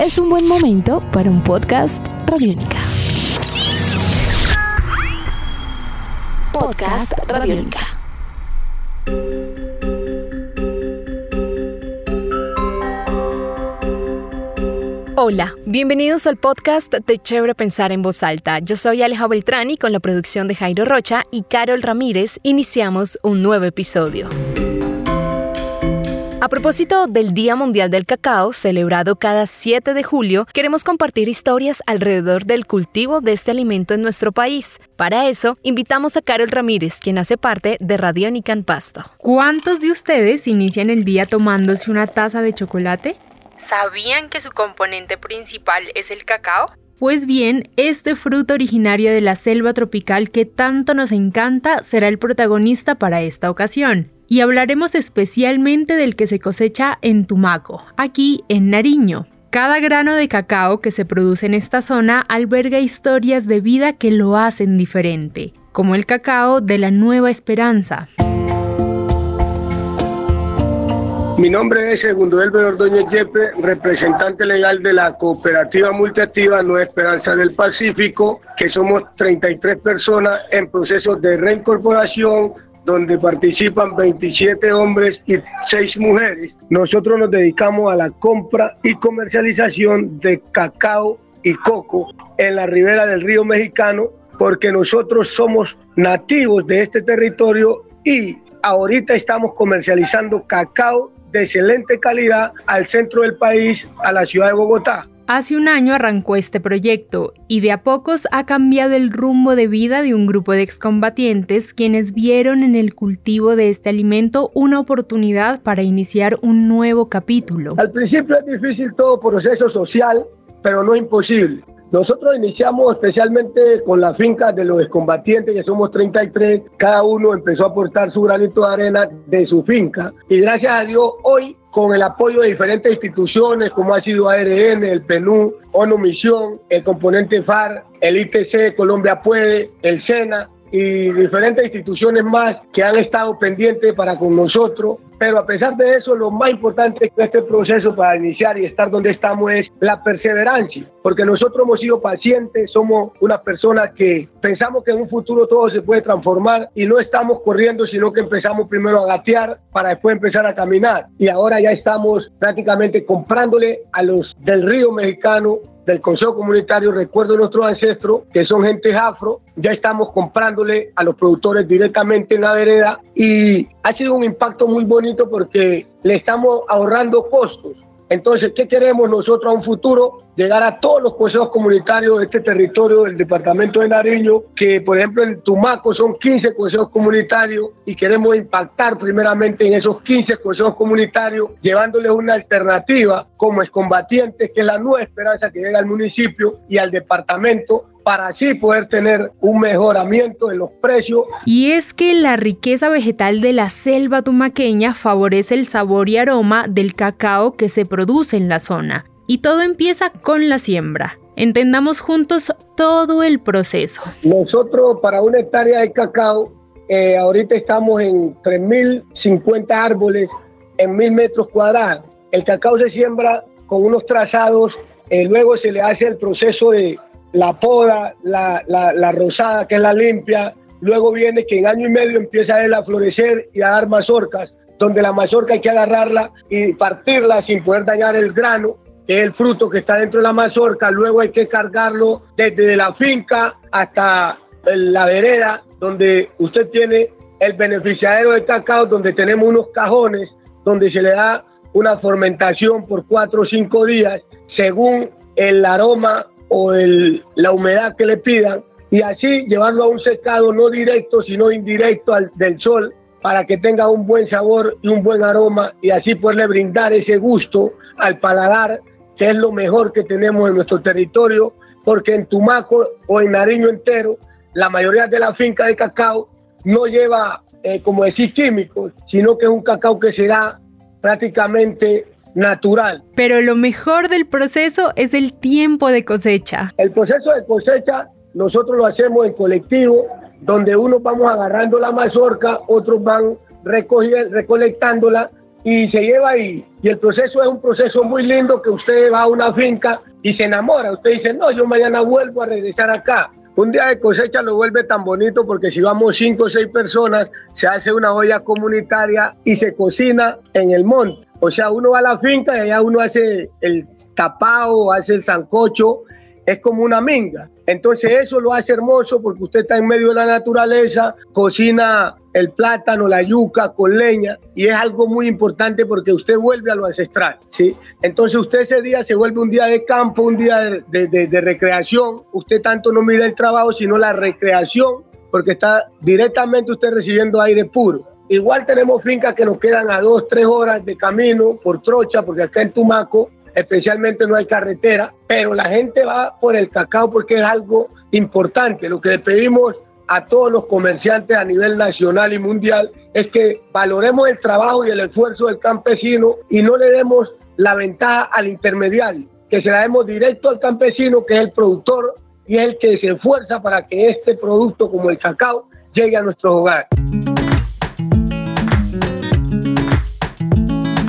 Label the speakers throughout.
Speaker 1: es un buen momento para un podcast Radiónica. Podcast Radiónica. Hola, bienvenidos al podcast de Chévere Pensar en Voz Alta. Yo soy Aleja Beltrán y con la producción de Jairo Rocha y Carol Ramírez iniciamos un nuevo episodio. A propósito del Día Mundial del Cacao, celebrado cada 7 de julio, queremos compartir historias alrededor del cultivo de este alimento en nuestro país. Para eso, invitamos a Carol Ramírez, quien hace parte de Radiónica en Pasto.
Speaker 2: ¿Cuántos de ustedes inician el día tomándose una taza de chocolate? ¿Sabían que su componente principal es el cacao? Pues bien, este fruto originario de la selva tropical que tanto nos encanta será el protagonista para esta ocasión y hablaremos especialmente del que se cosecha en Tumaco, aquí en Nariño. Cada grano de cacao que se produce en esta zona alberga historias de vida que lo hacen diferente, como el cacao de la Nueva Esperanza.
Speaker 3: Mi nombre es Segundo Elber Ordóñez Yepe, representante legal de la cooperativa multiactiva Nueva Esperanza del Pacífico, que somos 33 personas en proceso de reincorporación donde participan 27 hombres y 6 mujeres. Nosotros nos dedicamos a la compra y comercialización de cacao y coco en la ribera del río mexicano porque nosotros somos nativos de este territorio y ahorita estamos comercializando cacao de excelente calidad al centro del país, a la ciudad de Bogotá.
Speaker 2: Hace un año arrancó este proyecto y de a pocos ha cambiado el rumbo de vida de un grupo de excombatientes quienes vieron en el cultivo de este alimento una oportunidad para iniciar un nuevo capítulo.
Speaker 3: Al principio es difícil todo proceso social, pero no imposible. Nosotros iniciamos especialmente con la finca de los excombatientes, que somos 33, cada uno empezó a aportar su granito de arena de su finca. Y gracias a Dios hoy con el apoyo de diferentes instituciones como ha sido ARN, el PNU, ONU Misión, el componente FAR, el ITC, Colombia Puede, el SENA, y diferentes instituciones más que han estado pendientes para con nosotros. Pero a pesar de eso, lo más importante de este proceso para iniciar y estar donde estamos es la perseverancia, porque nosotros hemos sido pacientes, somos una persona que pensamos que en un futuro todo se puede transformar y no estamos corriendo, sino que empezamos primero a gatear para después empezar a caminar. Y ahora ya estamos prácticamente comprándole a los del río mexicano del Consejo Comunitario, recuerdo nuestros ancestros, que son gente afro, ya estamos comprándole a los productores directamente en la vereda y ha sido un impacto muy bonito porque le estamos ahorrando costos entonces, ¿qué queremos nosotros a un futuro? Llegar a todos los consejos comunitarios de este territorio del departamento de Nariño, que por ejemplo en Tumaco son 15 consejos comunitarios y queremos impactar primeramente en esos 15 consejos comunitarios, llevándoles una alternativa como es combatientes, que es la nueva esperanza que llega al municipio y al departamento para así poder tener un mejoramiento en los precios.
Speaker 2: Y es que la riqueza vegetal de la selva tumaqueña favorece el sabor y aroma del cacao que se produce en la zona. Y todo empieza con la siembra. Entendamos juntos todo el proceso.
Speaker 3: Nosotros para una hectárea de cacao, eh, ahorita estamos en 3.050 árboles en 1.000 metros cuadrados. El cacao se siembra con unos trazados, eh, luego se le hace el proceso de la poda, la, la, rosada, que es la limpia. Luego viene que en año y medio empieza a, a florecer y a dar mazorcas, donde la mazorca hay que agarrarla y partirla sin poder dañar el grano, que es el fruto que está dentro de la mazorca. Luego hay que cargarlo desde la finca hasta la vereda, donde usted tiene el beneficiario de cacao, donde tenemos unos cajones, donde se le da una fermentación por cuatro o cinco días, según el aroma o el, la humedad que le pidan y así llevarlo a un secado no directo sino indirecto al, del sol para que tenga un buen sabor y un buen aroma y así poderle brindar ese gusto al paladar que es lo mejor que tenemos en nuestro territorio porque en Tumaco o en Nariño entero la mayoría de la finca de cacao no lleva eh, como decir químicos sino que es un cacao que se da prácticamente natural.
Speaker 2: Pero lo mejor del proceso es el tiempo de cosecha.
Speaker 3: El proceso de cosecha nosotros lo hacemos en colectivo, donde unos vamos agarrando la mazorca, otros van recolectándola y se lleva ahí. Y el proceso es un proceso muy lindo que usted va a una finca y se enamora. Usted dice, no, yo mañana vuelvo a regresar acá. Un día de cosecha lo vuelve tan bonito porque si vamos cinco o seis personas, se hace una olla comunitaria y se cocina en el monte. O sea, uno va a la finca y allá uno hace el tapado, hace el sancocho, es como una minga. Entonces eso lo hace hermoso porque usted está en medio de la naturaleza, cocina el plátano, la yuca con leña y es algo muy importante porque usted vuelve a lo ancestral, ¿sí? Entonces usted ese día se vuelve un día de campo, un día de, recreación, usted tanto no mira el trabajo sino la recreación porque está directamente usted recibiendo aire puro. Igual tenemos fincas que nos quedan a dos, tres horas de camino por trocha, porque acá en Tumaco especialmente no hay carretera, pero la gente va por el cacao porque es algo importante. Lo que le pedimos a todos los comerciantes a nivel nacional y mundial es que valoremos el trabajo y el esfuerzo del campesino y no le demos la ventaja al intermediario, que se la demos directo al campesino, que es el productor y es el que se esfuerza para que este producto como el cacao llegue a nuestros hogares.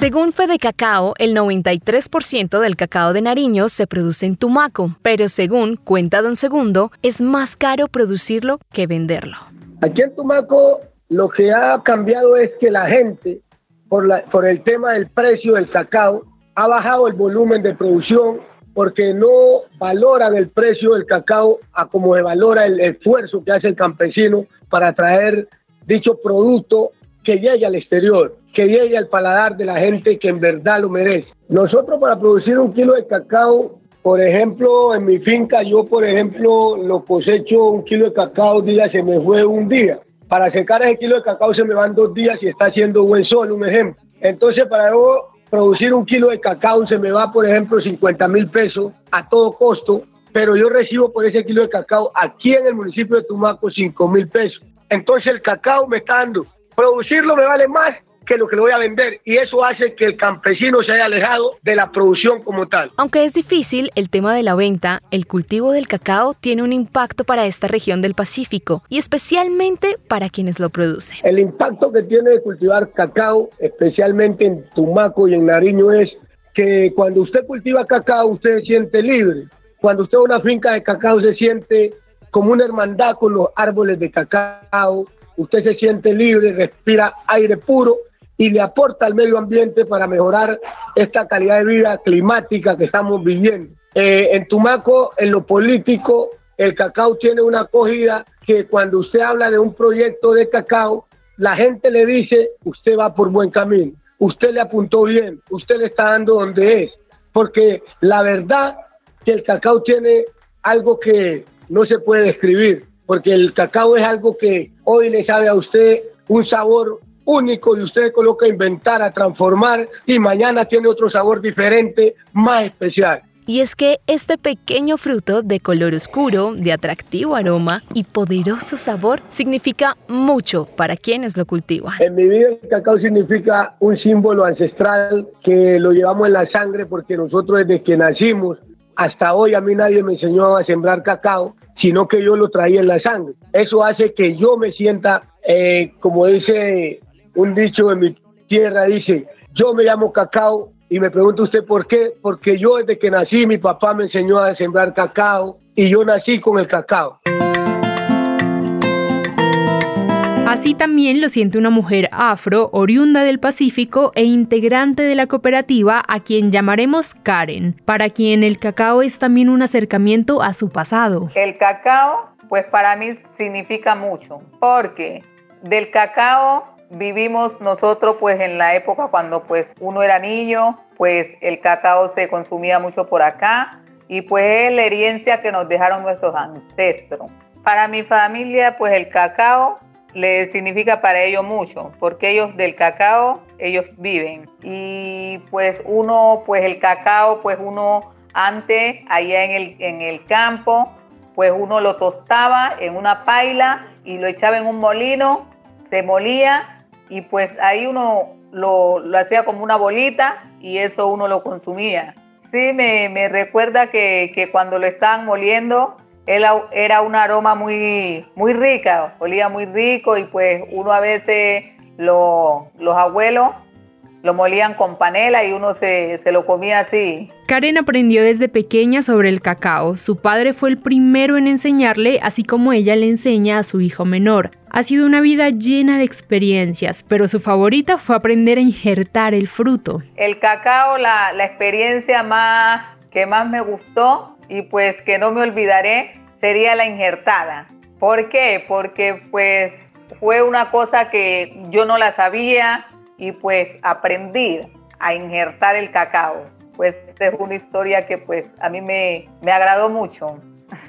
Speaker 1: Según Fede Cacao, el 93% del cacao de Nariño se produce en Tumaco, pero según cuenta Don Segundo, es más caro producirlo que venderlo.
Speaker 3: Aquí en Tumaco lo que ha cambiado es que la gente, por, la, por el tema del precio del cacao, ha bajado el volumen de producción porque no valoran el precio del cacao a como se valora el esfuerzo que hace el campesino para traer dicho producto que llegue al exterior, que llegue al paladar de la gente que en verdad lo merece. Nosotros para producir un kilo de cacao, por ejemplo, en mi finca yo, por ejemplo, lo cosecho un kilo de cacao, día se me fue un día. Para secar ese kilo de cacao se me van dos días y está haciendo buen sol, un ejemplo. Entonces, para yo producir un kilo de cacao se me va, por ejemplo, 50 mil pesos a todo costo, pero yo recibo por ese kilo de cacao aquí en el municipio de Tumaco 5 mil pesos. Entonces el cacao me está dando producirlo me vale más que lo que lo voy a vender y eso hace que el campesino se haya alejado de la producción como tal.
Speaker 1: Aunque es difícil el tema de la venta, el cultivo del cacao tiene un impacto para esta región del Pacífico y especialmente para quienes lo producen.
Speaker 3: El impacto que tiene de cultivar cacao, especialmente en Tumaco y en Nariño, es que cuando usted cultiva cacao usted se siente libre. Cuando usted va a una finca de cacao se siente como una hermandad con los árboles de cacao, usted se siente libre, respira aire puro y le aporta al medio ambiente para mejorar esta calidad de vida climática que estamos viviendo. Eh, en Tumaco, en lo político, el cacao tiene una acogida que cuando usted habla de un proyecto de cacao, la gente le dice, usted va por buen camino, usted le apuntó bien, usted le está dando donde es, porque la verdad que el cacao tiene algo que no se puede describir porque el cacao es algo que hoy le sabe a usted un sabor único y usted coloca a inventar, a transformar y mañana tiene otro sabor diferente, más especial.
Speaker 1: Y es que este pequeño fruto de color oscuro, de atractivo aroma y poderoso sabor significa mucho para quienes lo cultivan.
Speaker 3: En mi vida el cacao significa un símbolo ancestral que lo llevamos en la sangre porque nosotros desde que nacimos hasta hoy a mí nadie me enseñó a sembrar cacao, sino que yo lo traía en la sangre. Eso hace que yo me sienta, eh, como dice un dicho en mi tierra, dice, yo me llamo cacao y me pregunta usted por qué, porque yo desde que nací mi papá me enseñó a sembrar cacao y yo nací con el cacao.
Speaker 2: Así también lo siente una mujer afro, oriunda del Pacífico e integrante de la cooperativa a quien llamaremos Karen, para quien el cacao es también un acercamiento a su pasado.
Speaker 4: El cacao, pues para mí significa mucho, porque del cacao vivimos nosotros pues en la época cuando pues uno era niño, pues el cacao se consumía mucho por acá y pues es la herencia que nos dejaron nuestros ancestros. Para mi familia pues el cacao le significa para ellos mucho, porque ellos del cacao, ellos viven. Y pues uno, pues el cacao, pues uno antes, allá en el, en el campo, pues uno lo tostaba en una paila y lo echaba en un molino, se molía y pues ahí uno lo, hacía como una bolita y eso uno lo consumía. Sí, me, recuerda que, que cuando lo estaban moliendo, era un aroma muy, muy rica, olía muy rico y pues uno a veces, los abuelos, lo molían con panela y uno se, se, lo comía así.
Speaker 2: Karen aprendió desde pequeña sobre el cacao. Su padre fue el primero en enseñarle, así como ella le enseña a su hijo menor. Ha sido una vida llena de experiencias, pero su favorita fue aprender a injertar el fruto.
Speaker 4: El cacao, la, la experiencia más que más me gustó y pues que no me olvidaré sería la injertada. ¿Por qué? Porque pues fue una cosa que yo no la sabía y pues aprendí a injertar el cacao. Pues es una historia que pues a mí me, me agradó mucho.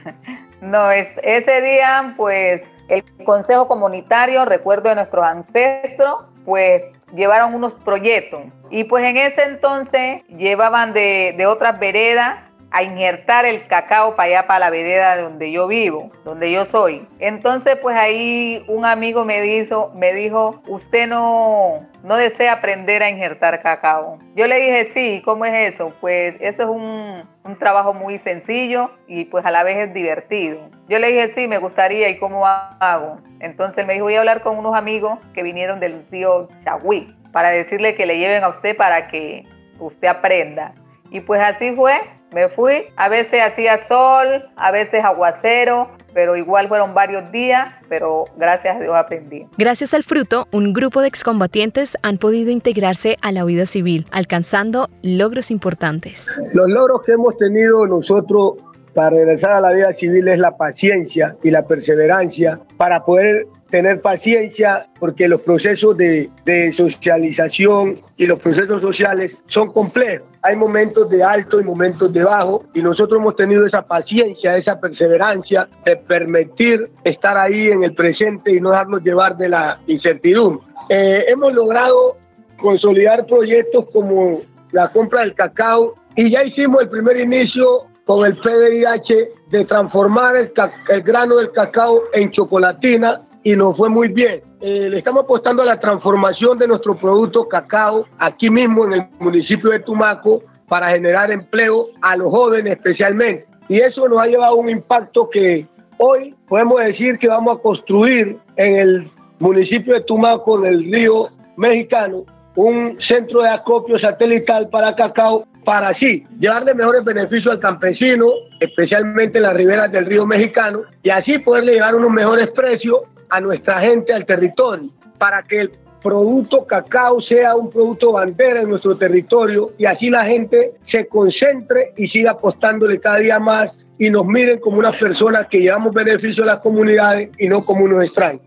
Speaker 4: no, es, ese día pues el Consejo Comunitario, recuerdo de nuestros ancestros, pues llevaron unos proyectos y pues en ese entonces llevaban de, de otras veredas a injertar el cacao para allá, para la vereda donde yo vivo, donde yo soy. Entonces, pues ahí un amigo me dijo, me dijo, usted no, no desea aprender a injertar cacao. Yo le dije, sí, ¿cómo es eso? Pues eso es un, un trabajo muy sencillo y pues a la vez es divertido. Yo le dije, sí, me gustaría, ¿y cómo hago? Entonces me dijo, voy a hablar con unos amigos que vinieron del río Chagüí para decirle que le lleven a usted para que usted aprenda. Y pues así fue, me fui, a veces hacía sol, a veces aguacero, pero igual fueron varios días, pero gracias a Dios aprendí.
Speaker 1: Gracias al fruto, un grupo de excombatientes han podido integrarse a la vida civil, alcanzando logros importantes.
Speaker 3: Los logros que hemos tenido nosotros para regresar a la vida civil es la paciencia y la perseverancia para poder tener paciencia porque los procesos de, socialización y los procesos sociales son complejos. Hay momentos de alto y momentos de bajo y nosotros hemos tenido esa paciencia, esa perseverancia de permitir estar ahí en el presente y no dejarnos llevar de la incertidumbre. Eh, hemos logrado consolidar proyectos como la compra del cacao y ya hicimos el primer inicio con el PDIH de transformar el, el grano del cacao en chocolatina y nos fue muy bien. Eh, le estamos apostando a la transformación de nuestro producto cacao aquí mismo en el municipio de Tumaco para generar empleo a los jóvenes especialmente. Y eso nos ha llevado a un impacto que hoy podemos decir que vamos a construir en el municipio de Tumaco, del río mexicano, un centro de acopio satelital para cacao para así llevarle mejores beneficios al campesino, especialmente en las riberas del río mexicano, y así poderle llevar unos mejores precios a nuestra gente al territorio, para que el producto cacao sea un producto bandera en nuestro territorio y así la gente se concentre y siga apostándole cada día más y nos miren como unas personas que llevamos beneficio a las comunidades y no como unos extraños.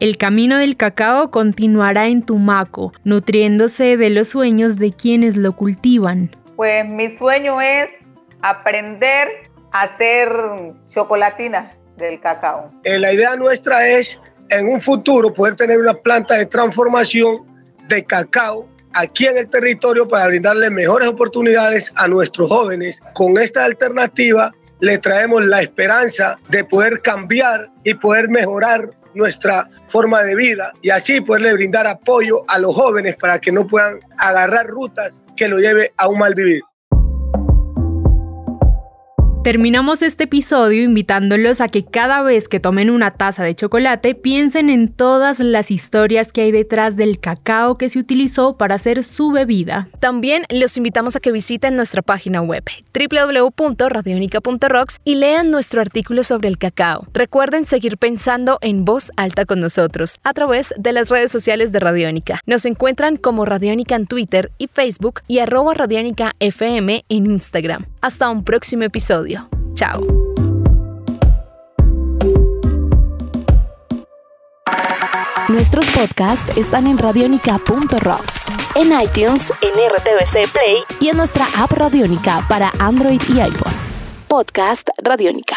Speaker 2: El camino del cacao continuará en Tumaco, nutriéndose de los sueños de quienes lo cultivan.
Speaker 4: Pues mi sueño es aprender a hacer chocolatina del cacao.
Speaker 3: Eh, la idea nuestra es en un futuro poder tener una planta de transformación de cacao aquí en el territorio para brindarle mejores oportunidades a nuestros jóvenes. Con esta alternativa le traemos la esperanza de poder cambiar y poder mejorar nuestra forma de vida y así poderle brindar apoyo a los jóvenes para que no puedan agarrar rutas que lo lleve a un mal vivir.
Speaker 2: Terminamos este episodio invitándolos a que cada vez que tomen una taza de chocolate piensen en todas las historias que hay detrás del cacao que se utilizó para hacer su bebida.
Speaker 1: También los invitamos a que visiten nuestra página web www.radionica.rocks y lean nuestro artículo sobre el cacao. Recuerden seguir pensando en voz alta con nosotros a través de las redes sociales de Radiónica. Nos encuentran como Radiónica en Twitter y Facebook y arroba Radiónica FM en Instagram. Hasta un próximo episodio. Chao. Nuestros podcasts están en radionica.rocks, en iTunes, en RTVC Play y en nuestra app Radionica para Android y iPhone. Podcast Radionica.